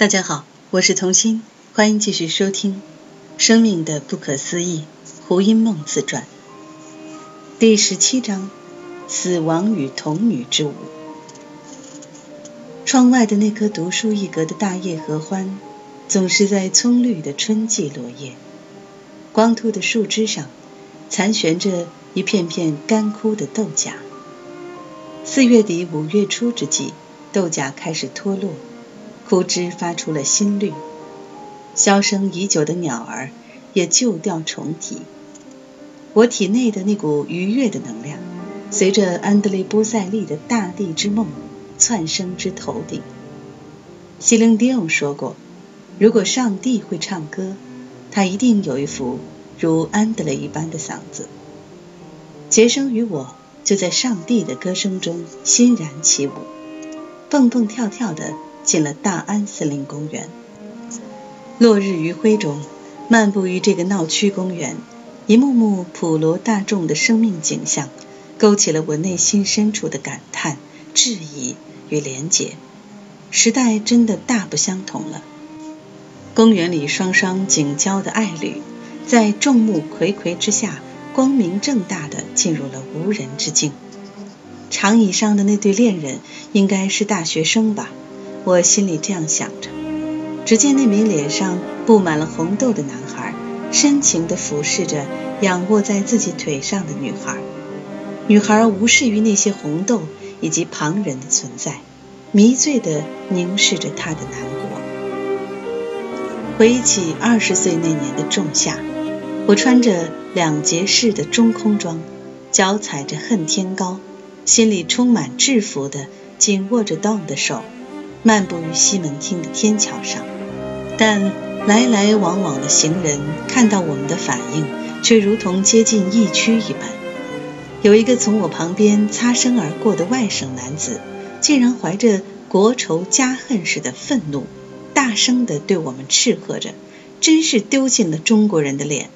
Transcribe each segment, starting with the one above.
大家好，我是童心，欢迎继续收听《生命的不可思议》胡因梦自传第十七章：死亡与童女之舞。窗外的那棵独树一格的大叶合欢，总是在葱绿的春季落叶。光秃的树枝上，残悬着一片片干枯的豆荚。四月底五月初之际，豆荚开始脱落。枯枝发出了新绿，销声已久的鸟儿也旧调重提。我体内的那股愉悦的能量，随着安德烈波塞利的大地之梦窜升至头顶。西林迪翁说过，如果上帝会唱歌，他一定有一副如安德烈一般的嗓子。杰生与我就在上帝的歌声中欣然起舞，蹦蹦跳跳的。进了大安森林公园，落日余晖中，漫步于这个闹区公园，一幕幕普罗大众的生命景象，勾起了我内心深处的感叹、质疑与连结。时代真的大不相同了。公园里双双紧交的爱侣，在众目睽睽之下，光明正大的进入了无人之境。长椅上的那对恋人，应该是大学生吧。我心里这样想着，只见那名脸上布满了红豆的男孩，深情地俯视着仰卧在自己腿上的女孩。女孩无视于那些红豆以及旁人的存在，迷醉地凝视着他的南国。回忆起二十岁那年的仲夏，我穿着两节式的中空装，脚踩着恨天高，心里充满制服的紧握着 Don 的手。漫步于西门町的天桥上，但来来往往的行人看到我们的反应，却如同接近疫区一般。有一个从我旁边擦身而过的外省男子，竟然怀着国仇家恨似的愤怒，大声地对我们斥喝着：“真是丢尽了中国人的脸！”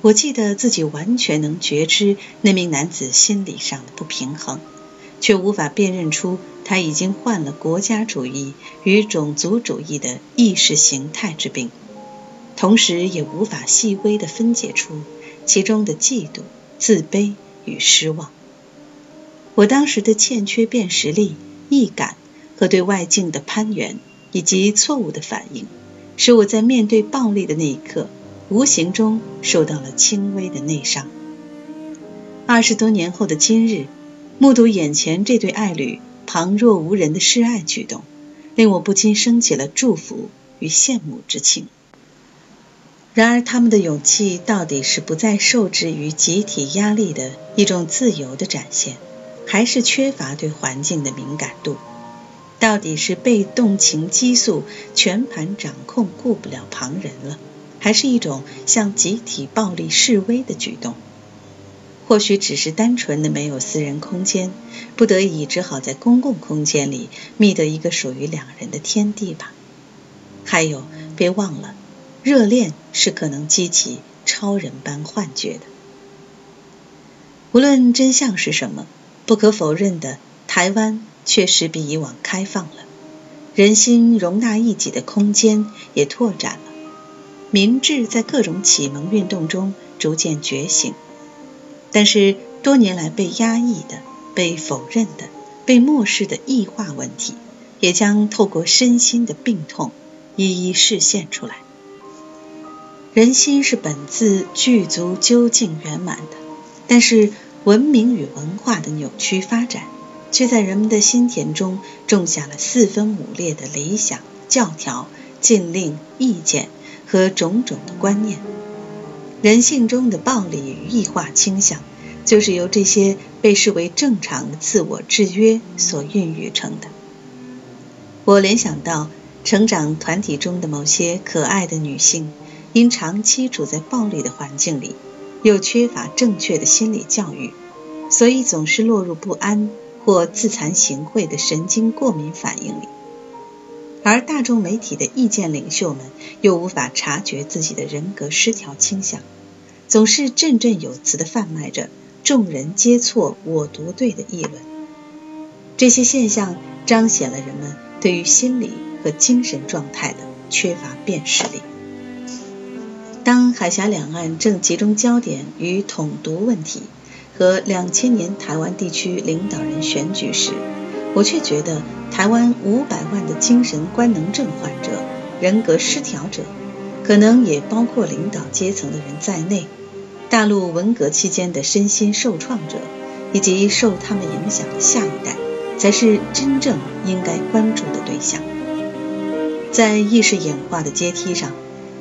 我记得自己完全能觉知那名男子心理上的不平衡。却无法辨认出他已经患了国家主义与种族主义的意识形态之病，同时也无法细微地分解出其中的嫉妒、自卑与失望。我当时的欠缺辨识力、易感和对外境的攀援，以及错误的反应，使我在面对暴力的那一刻，无形中受到了轻微的内伤。二十多年后的今日。目睹眼前这对爱侣旁若无人的示爱举动，令我不禁升起了祝福与羡慕之情。然而，他们的勇气到底是不再受制于集体压力的一种自由的展现，还是缺乏对环境的敏感度？到底是被动情激素全盘掌控，顾不了旁人了，还是一种向集体暴力示威的举动？或许只是单纯的没有私人空间，不得已只好在公共空间里觅得一个属于两人的天地吧。还有，别忘了，热恋是可能激起超人般幻觉的。无论真相是什么，不可否认的，台湾确实比以往开放了，人心容纳异己的空间也拓展了，民智在各种启蒙运动中逐渐觉醒。但是多年来被压抑的、被否认的、被漠视的异化问题，也将透过身心的病痛一一示现出来。人心是本自具足究竟圆满的，但是文明与文化的扭曲发展，却在人们的心田中种下了四分五裂的理想、教条、禁令、意见和种种的观念。人性中的暴力与异化倾向，就是由这些被视为正常的自我制约所孕育成的。我联想到成长团体中的某些可爱的女性，因长期处在暴力的环境里，又缺乏正确的心理教育，所以总是落入不安或自惭形秽的神经过敏反应里。而大众媒体的意见领袖们又无法察觉自己的人格失调倾向，总是振振有词地贩卖着“众人皆错我独对”的议论。这些现象彰显了人们对于心理和精神状态的缺乏辨识力。当海峡两岸正集中焦点于统独问题和两千年台湾地区领导人选举时，我却觉得台湾五百万的精神官能症患者、人格失调者，可能也包括领导阶层的人在内，大陆文革期间的身心受创者，以及受他们影响的下一代，才是真正应该关注的对象。在意识演化的阶梯上。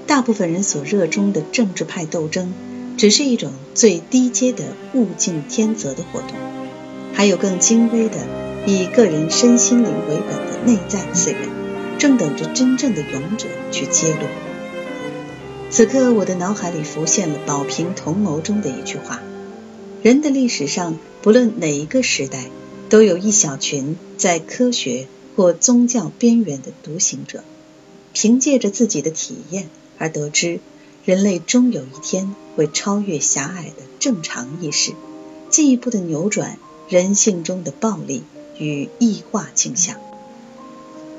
大部分人所热衷的政治派斗争，只是一种最低阶的物竞天择的活动，还有更精微的以个人身心灵为本的内在次元，正等着真正的勇者去揭露。此刻，我的脑海里浮现了《保平同谋》中的一句话：人的历史上，不论哪一个时代，都有一小群在科学或宗教边缘的独行者，凭借着自己的体验。而得知，人类终有一天会超越狭隘的正常意识，进一步的扭转人性中的暴力与异化倾向。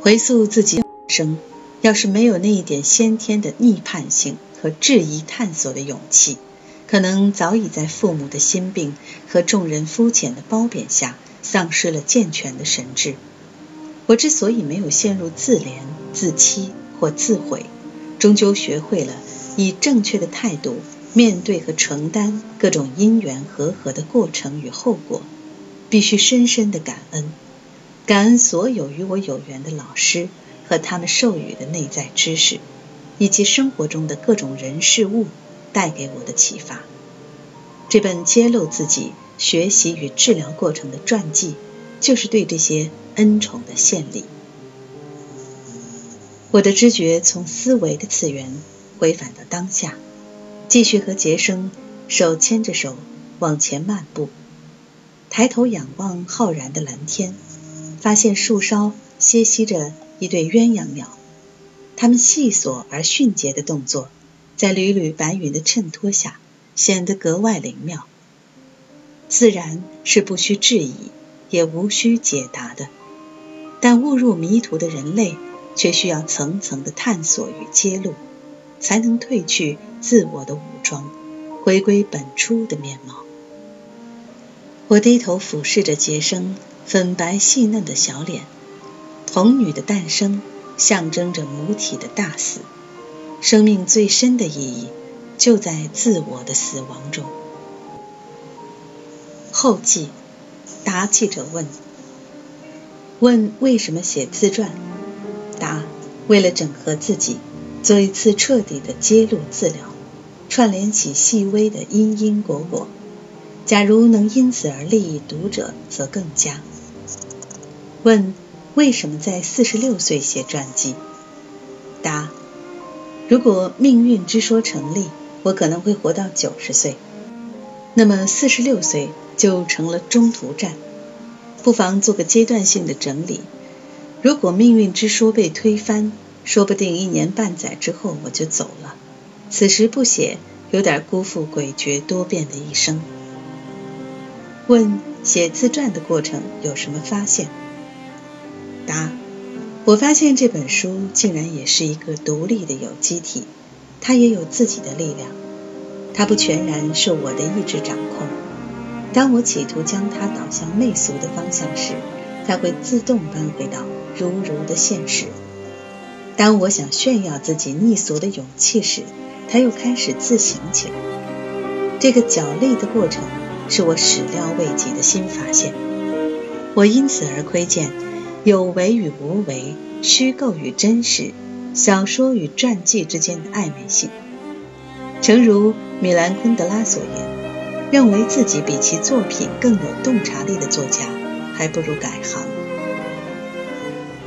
回溯自己生，要是没有那一点先天的逆叛性和质疑探索的勇气，可能早已在父母的心病和众人肤浅的褒贬下，丧失了健全的神智。我之所以没有陷入自怜、自欺或自毁。终究学会了以正确的态度面对和承担各种因缘和合的过程与后果，必须深深的感恩，感恩所有与我有缘的老师和他们授予的内在知识，以及生活中的各种人事物带给我的启发。这本揭露自己学习与治疗过程的传记，就是对这些恩宠的献礼。我的知觉从思维的次元回返到当下，继续和杰生手牵着手往前漫步。抬头仰望浩然的蓝天，发现树梢歇息着一对鸳鸯鸟，它们细琐而迅捷的动作，在缕缕白云的衬托下显得格外灵妙。自然是不需质疑，也无需解答的，但误入迷途的人类。却需要层层的探索与揭露，才能褪去自我的武装，回归本初的面貌。我低头俯视着杰生粉白细嫩的小脸，童女的诞生象征着母体的大死，生命最深的意义就在自我的死亡中。后记，答记者问：问为什么写自传？答：为了整合自己，做一次彻底的揭露治疗，串联起细微的因因果果。假如能因此而利益读者，则更佳。问：为什么在四十六岁写传记？答：如果命运之说成立，我可能会活到九十岁，那么四十六岁就成了中途站，不妨做个阶段性的整理。如果命运之说被推翻，说不定一年半载之后我就走了。此时不写，有点辜负诡谲多变的一生。问写自传的过程有什么发现？答：我发现这本书竟然也是一个独立的有机体，它也有自己的力量，它不全然受我的意志掌控。当我企图将它导向媚俗的方向时，它会自动搬回到。如如的现实。当我想炫耀自己逆俗的勇气时，他又开始自省起来。这个角力的过程是我始料未及的新发现。我因此而窥见有为与无为、虚构与真实、小说与传记之间的暧昧性。诚如米兰昆德拉所言，认为自己比其作品更有洞察力的作家，还不如改行。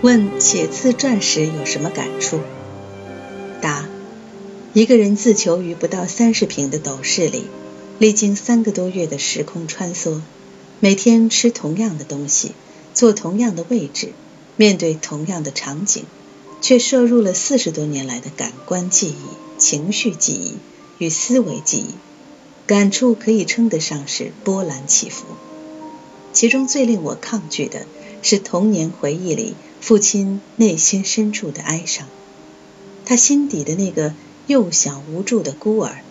问写自传时有什么感触？答：一个人自囚于不到三十平的斗室里，历经三个多月的时空穿梭，每天吃同样的东西，坐同样的位置，面对同样的场景，却摄入了四十多年来的感官记忆、情绪记忆与思维记忆，感触可以称得上是波澜起伏。其中最令我抗拒的是童年回忆里。父亲内心深处的哀伤。他心底的那个幼小无助的孤儿，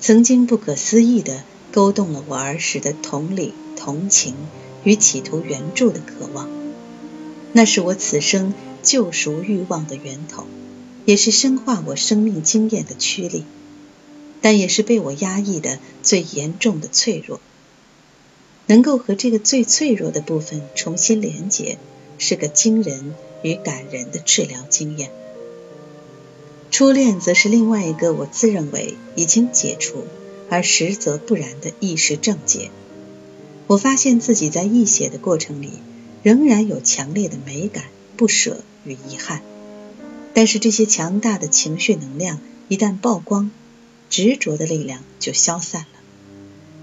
曾经不可思议地勾动了我儿时的同理、同情与企图援助的渴望。那是我此生救赎欲望的源头，也是深化我生命经验的驱力，但也是被我压抑的最严重的脆弱。能够和这个最脆弱的部分重新连结，是个惊人与感人的治疗经验。初恋则是另外一个我自认为已经解除，而实则不然的意识症结。我发现自己在译写的过程里。仍然有强烈的美感、不舍与遗憾，但是这些强大的情绪能量一旦曝光，执着的力量就消散了，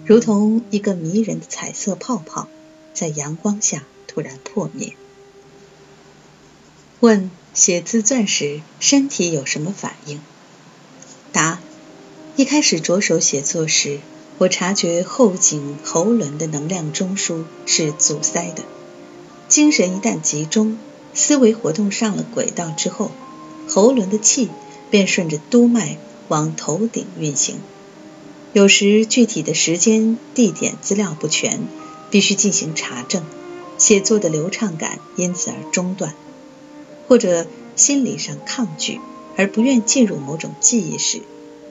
如同一个迷人的彩色泡泡在阳光下突然破灭。问：写自传时身体有什么反应？答：一开始着手写作时，我察觉后颈喉轮的能量中枢是阻塞的。精神一旦集中，思维活动上了轨道之后，喉轮的气便顺着督脉往头顶运行。有时具体的时间、地点资料不全，必须进行查证，写作的流畅感因此而中断；或者心理上抗拒而不愿进入某种记忆时，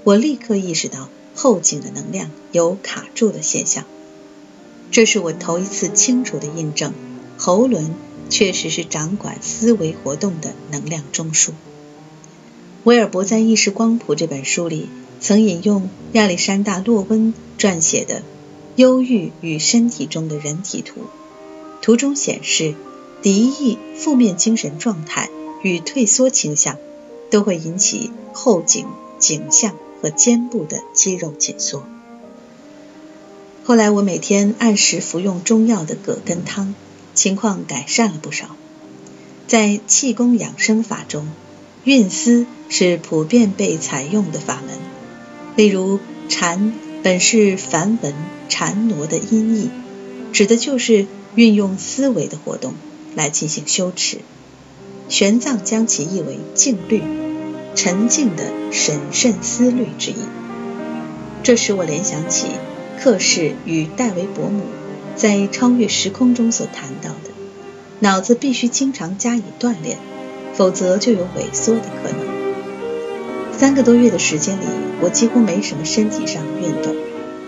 我立刻意识到后颈的能量有卡住的现象。这是我头一次清楚的印证。喉轮确实是掌管思维活动的能量中枢。威尔伯在《意识光谱》这本书里曾引用亚历山大·洛温撰写的《忧郁与身体中的人体图》，图中显示，敌意、负面精神状态与退缩倾向都会引起后颈、颈项和肩部的肌肉紧缩。后来，我每天按时服用中药的葛根汤。情况改善了不少。在气功养生法中，运思是普遍被采用的法门。例如，禅本是梵文“禅挪”的音译，指的就是运用思维的活动来进行修持。玄奘将其译为“静虑”，沉静的审慎思虑之意。这使我联想起克氏与戴维伯母。在超越时空中所谈到的，脑子必须经常加以锻炼，否则就有萎缩的可能。三个多月的时间里，我几乎没什么身体上的运动，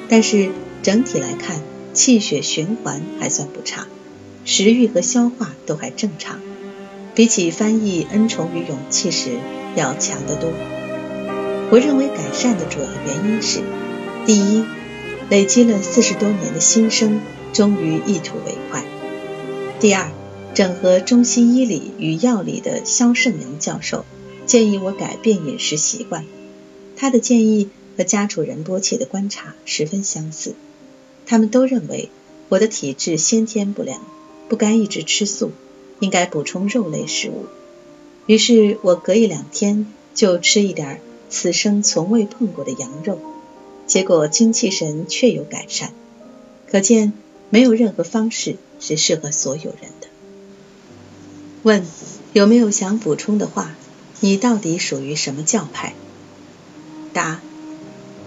但是整体来看，气血循环还算不差，食欲和消化都还正常，比起翻译《恩宠与勇气》时要强得多。我认为改善的主要原因是：第一，累积了四十多年的心声。终于一吐为快。第二，整合中西医理与药理的肖胜阳教授建议我改变饮食习惯。他的建议和家主仁波切的观察十分相似。他们都认为我的体质先天不良，不该一直吃素，应该补充肉类食物。于是我隔一两天就吃一点此生从未碰过的羊肉，结果精气神确有改善。可见。没有任何方式是适合所有人的。问有没有想补充的话？你到底属于什么教派？答：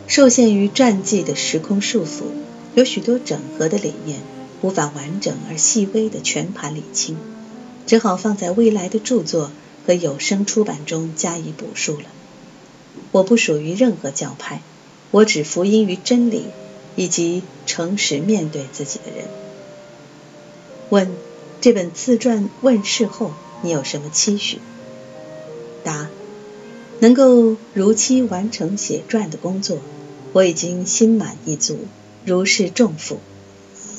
受限于传记的时空束缚，有许多整合的理念无法完整而细微的全盘理清，只好放在未来的著作和有声出版中加以补述了。我不属于任何教派，我只福音于真理。以及诚实面对自己的人。问：这本自传问世后，你有什么期许？答：能够如期完成写传的工作，我已经心满意足，如释重负。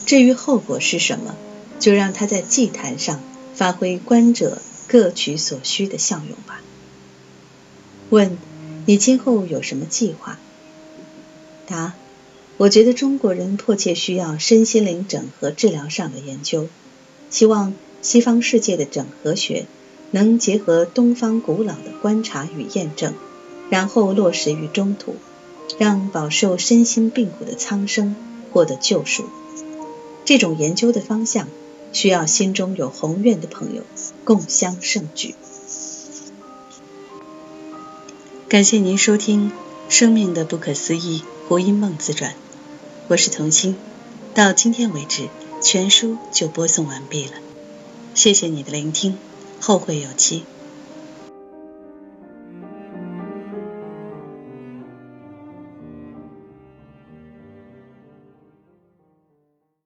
至于后果是什么，就让他在祭坛上发挥观者各取所需的效用吧。问：你今后有什么计划？答。我觉得中国人迫切需要身心灵整合治疗上的研究，希望西方世界的整合学能结合东方古老的观察与验证，然后落实于中土，让饱受身心病苦的苍生获得救赎。这种研究的方向需要心中有宏愿的朋友共襄盛举。感谢您收听《生命的不可思议胡因梦自传》，我是童心。到今天为止，全书就播送完毕了。谢谢你的聆听，后会有期。